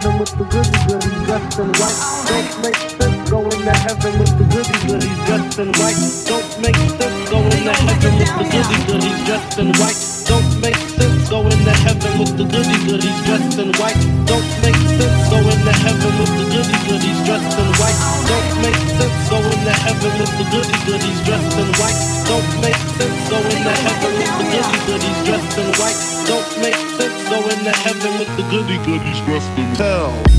heaven with the goodies, goodies dressed in white. Don't make sense going to heaven with the goodies, goodies dressed in white. Don't make sense going to heaven with the goodies, goodies dressed in white. Dougie wrestling. Tell.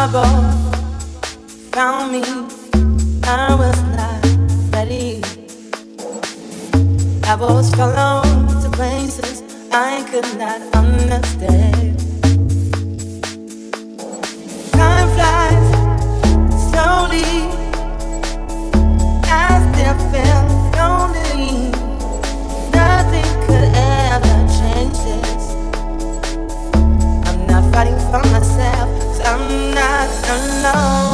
trouble found me, I was not ready. I was followed to places I could not understand. Time flies slowly. alone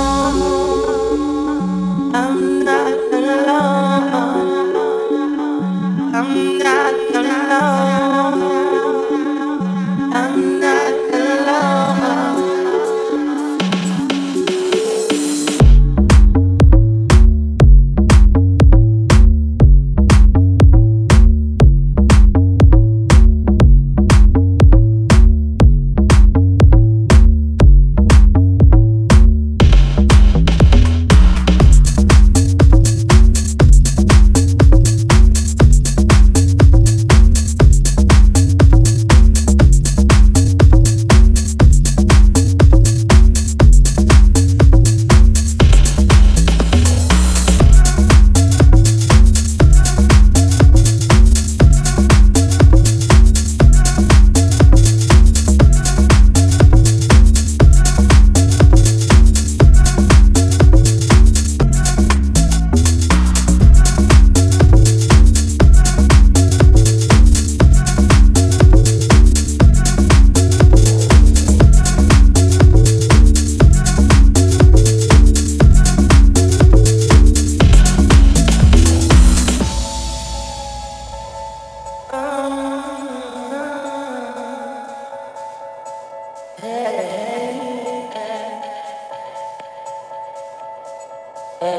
Trouble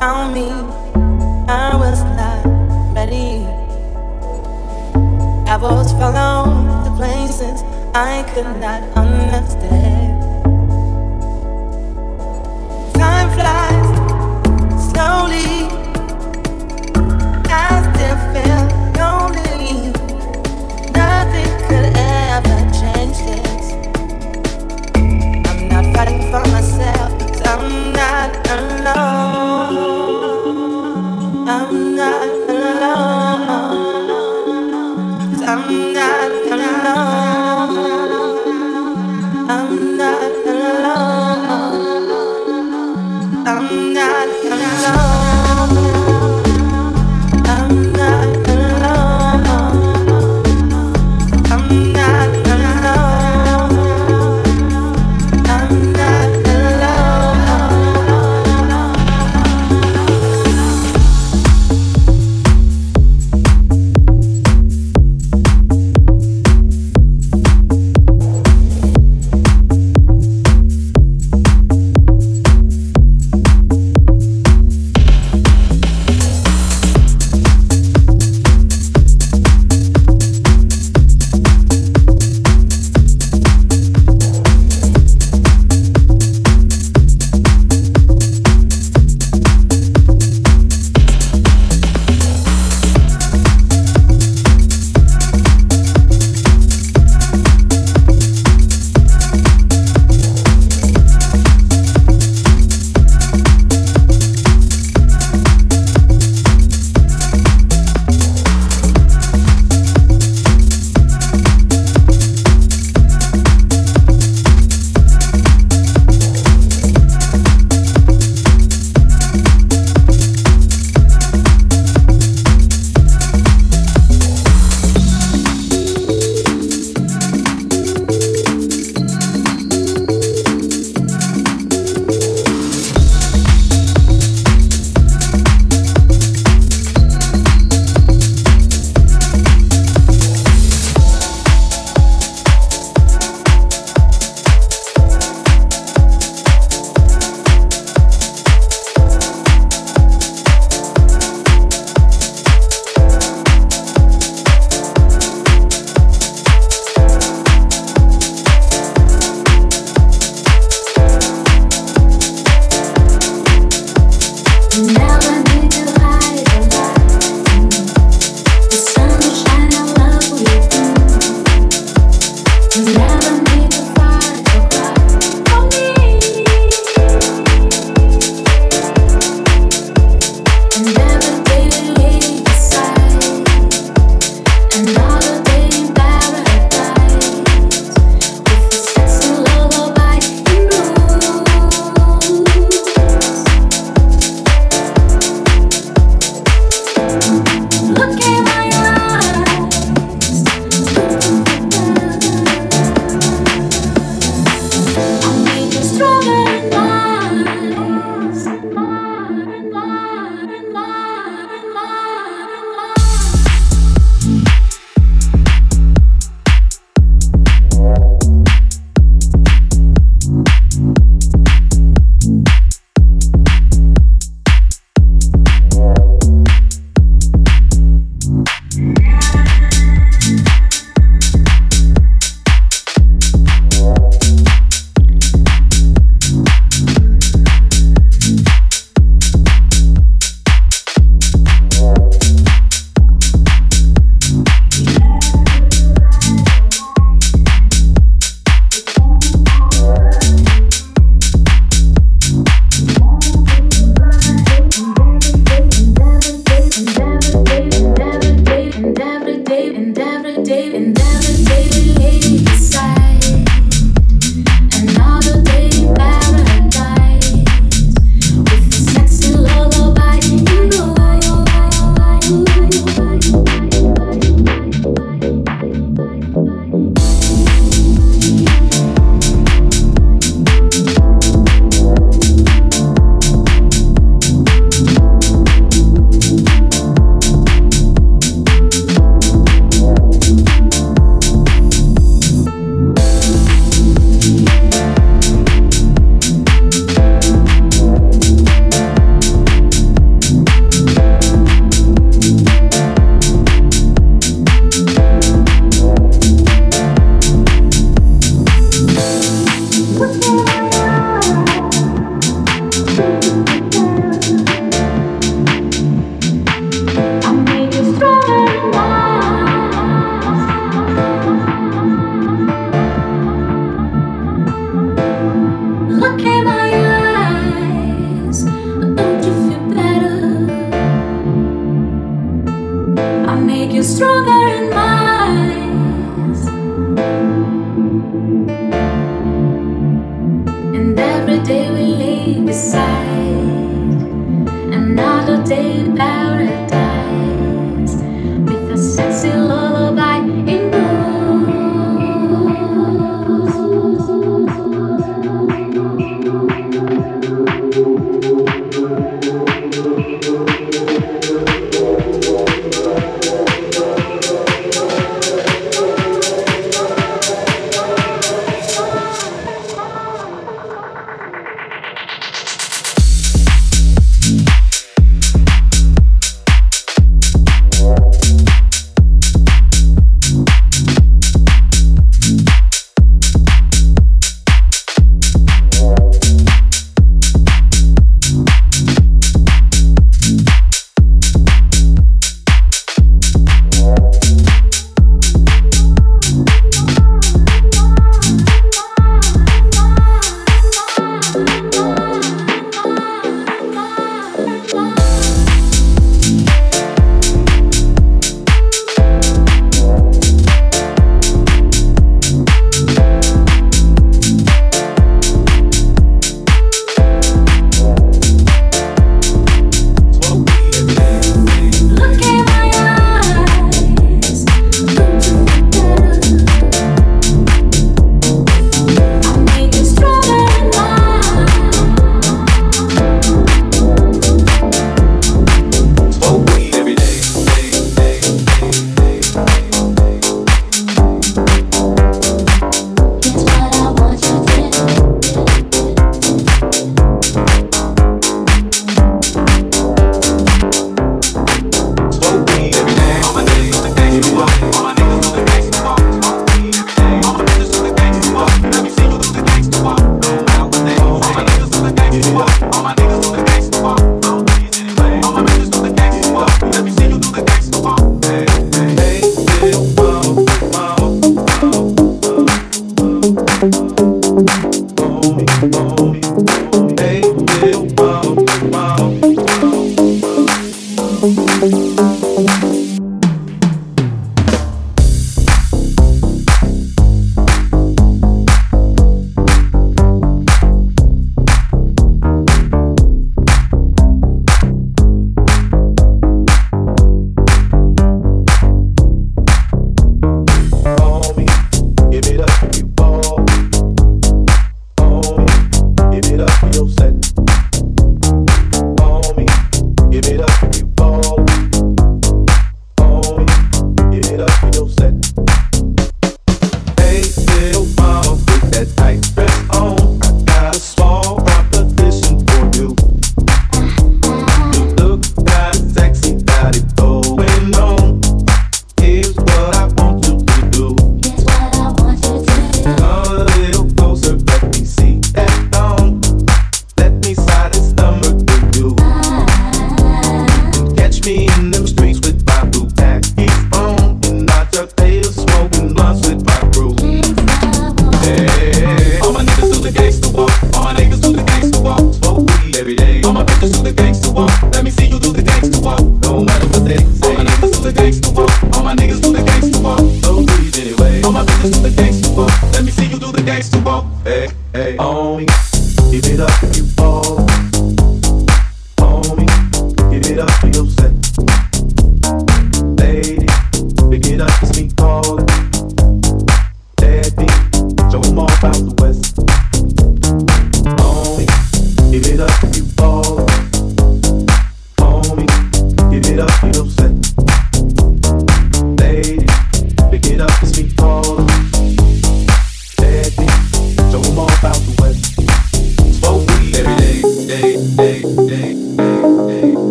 found me. I was not ready. I was following the places I could not understand. Time flies slowly.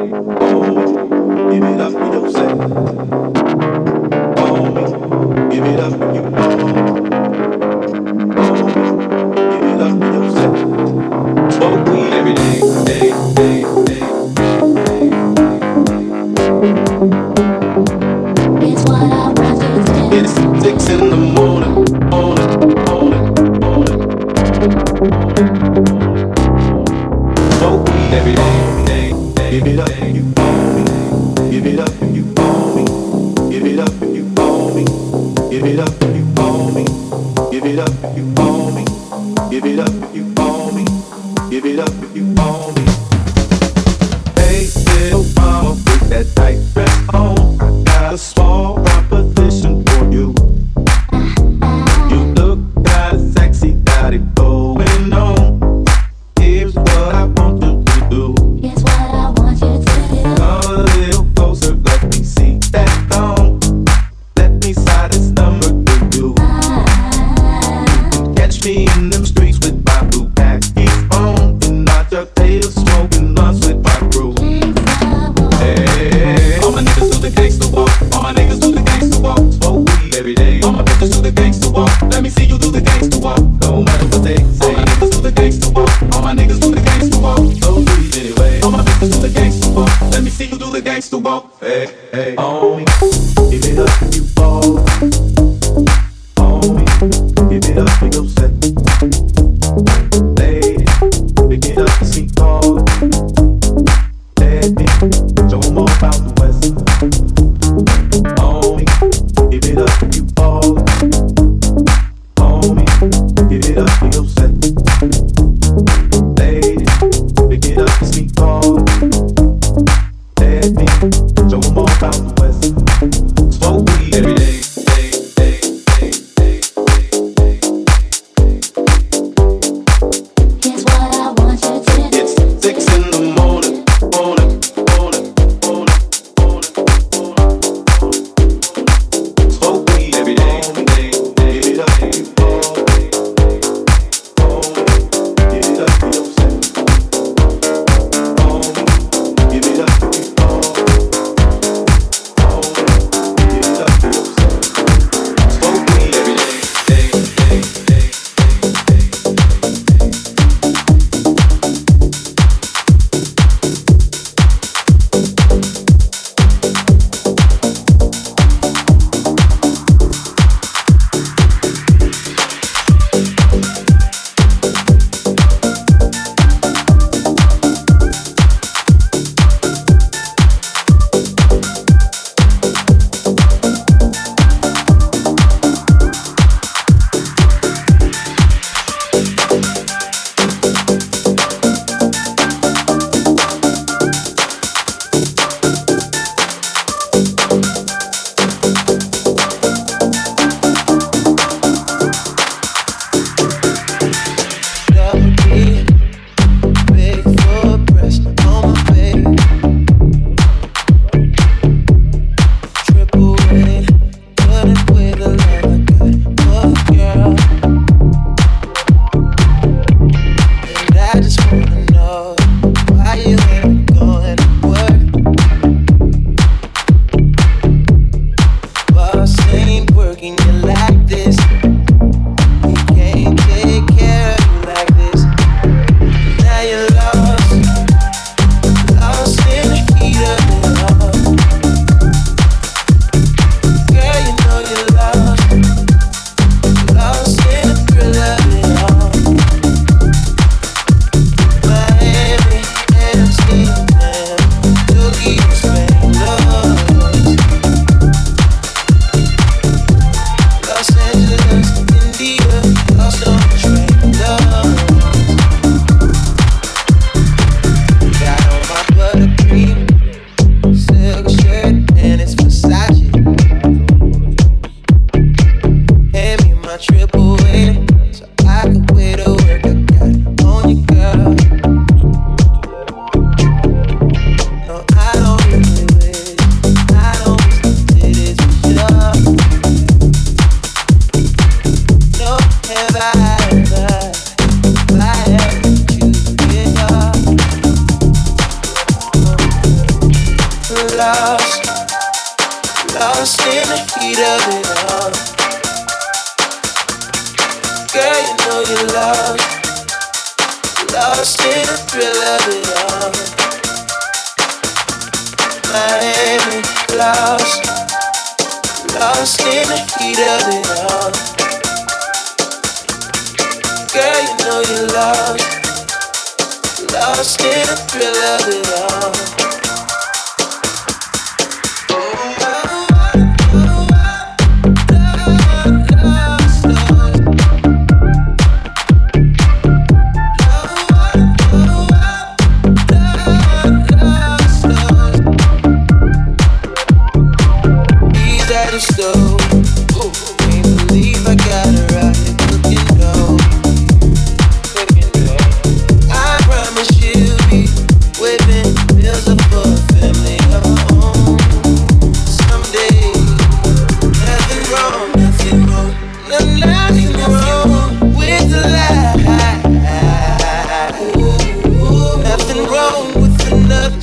Oh, give it up, you know?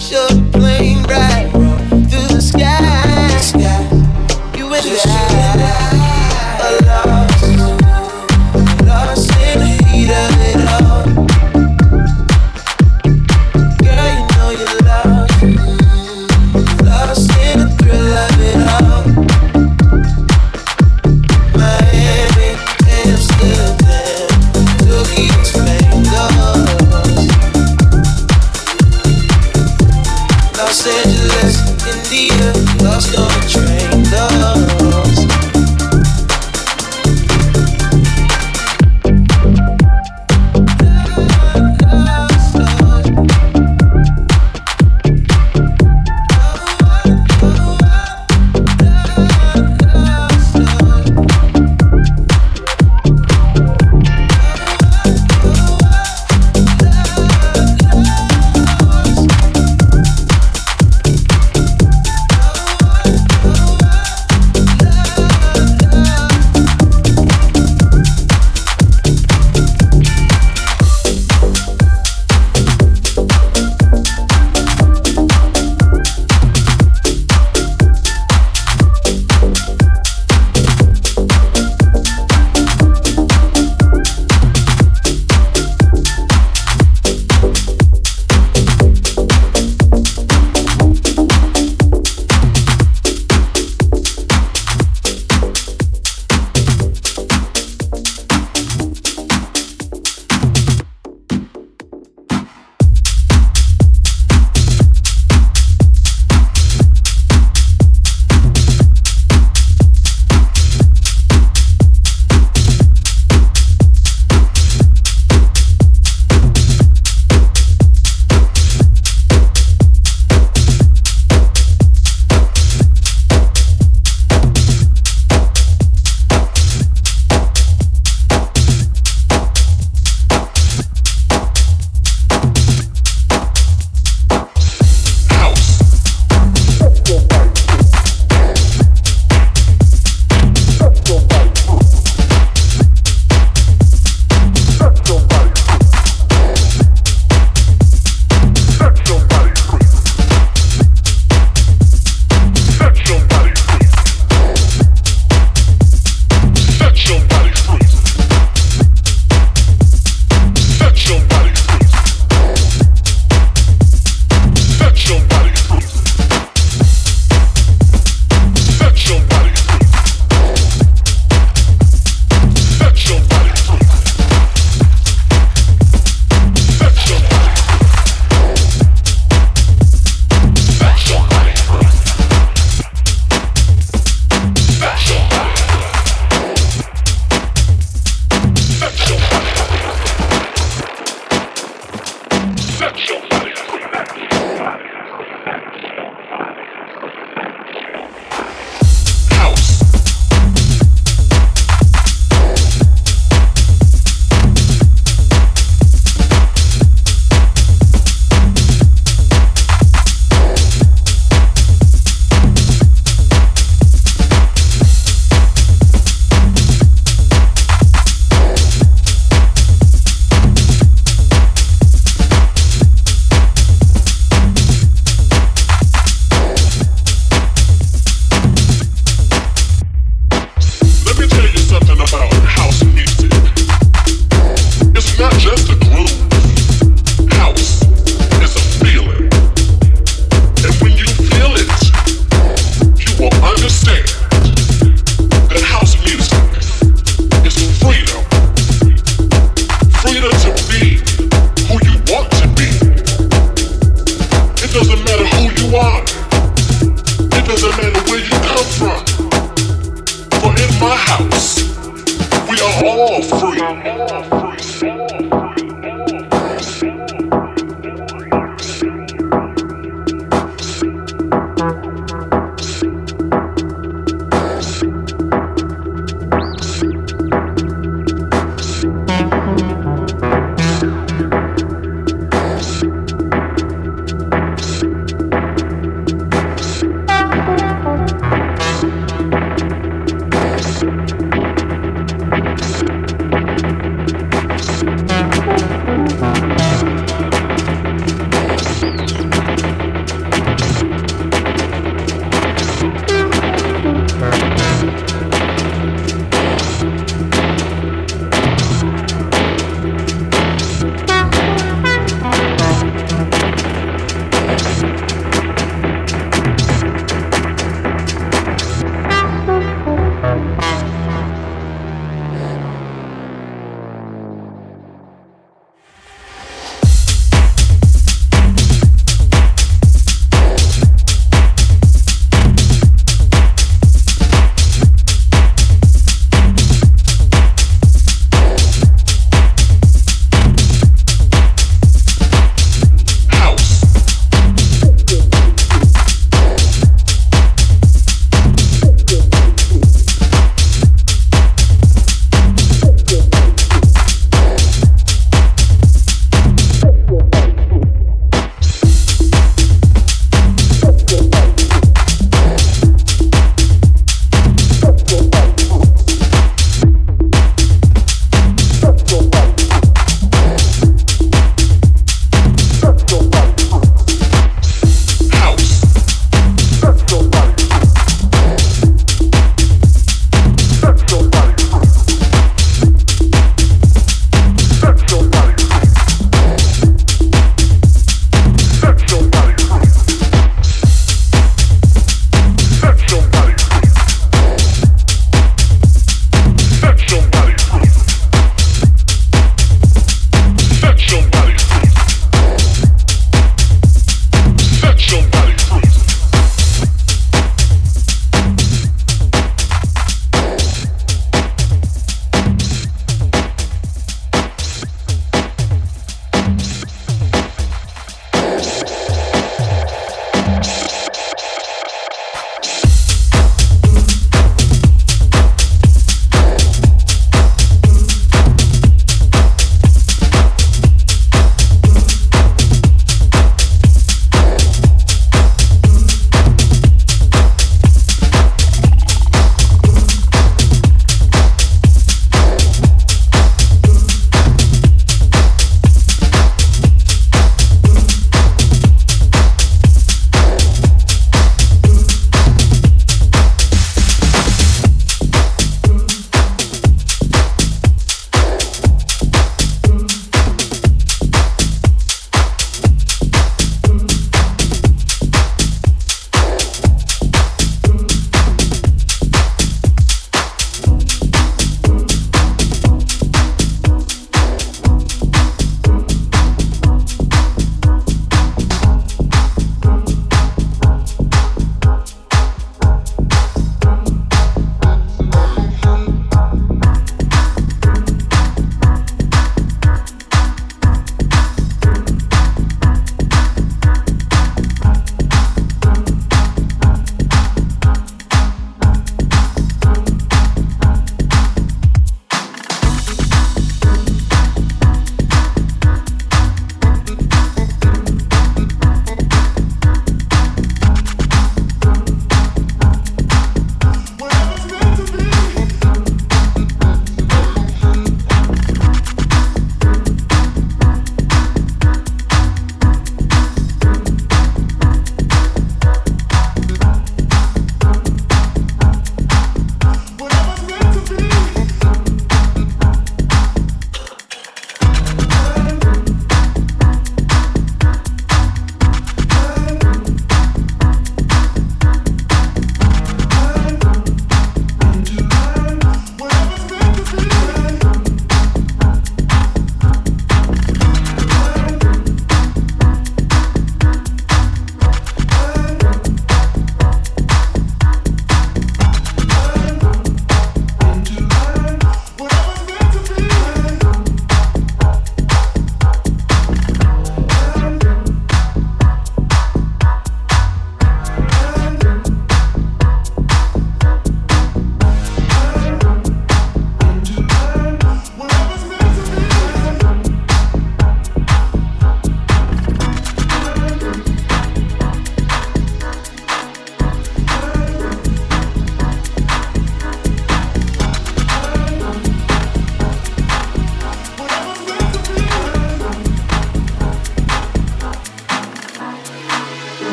sure